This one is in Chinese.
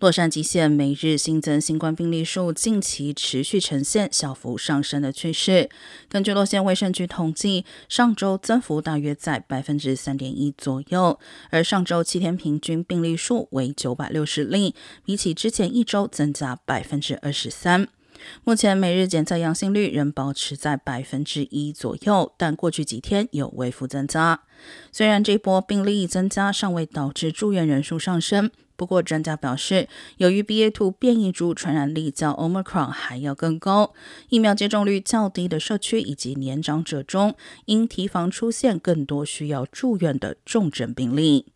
洛杉矶县每日新增新冠病例数近期持续呈现小幅上升的趋势。根据洛县卫生局统计，上周增幅大约在百分之三点一左右，而上周七天平均病例数为九百六十例，比起之前一周增加百分之二十三。目前每日检测阳性率仍保持在百分之一左右，但过去几天有微幅增加。虽然这波病例增加尚未导致住院人数上升，不过专家表示，由于 BA.2 变异株传染力较 Omicron 还要更高，疫苗接种率较低的社区以及年长者中，应提防出现更多需要住院的重症病例。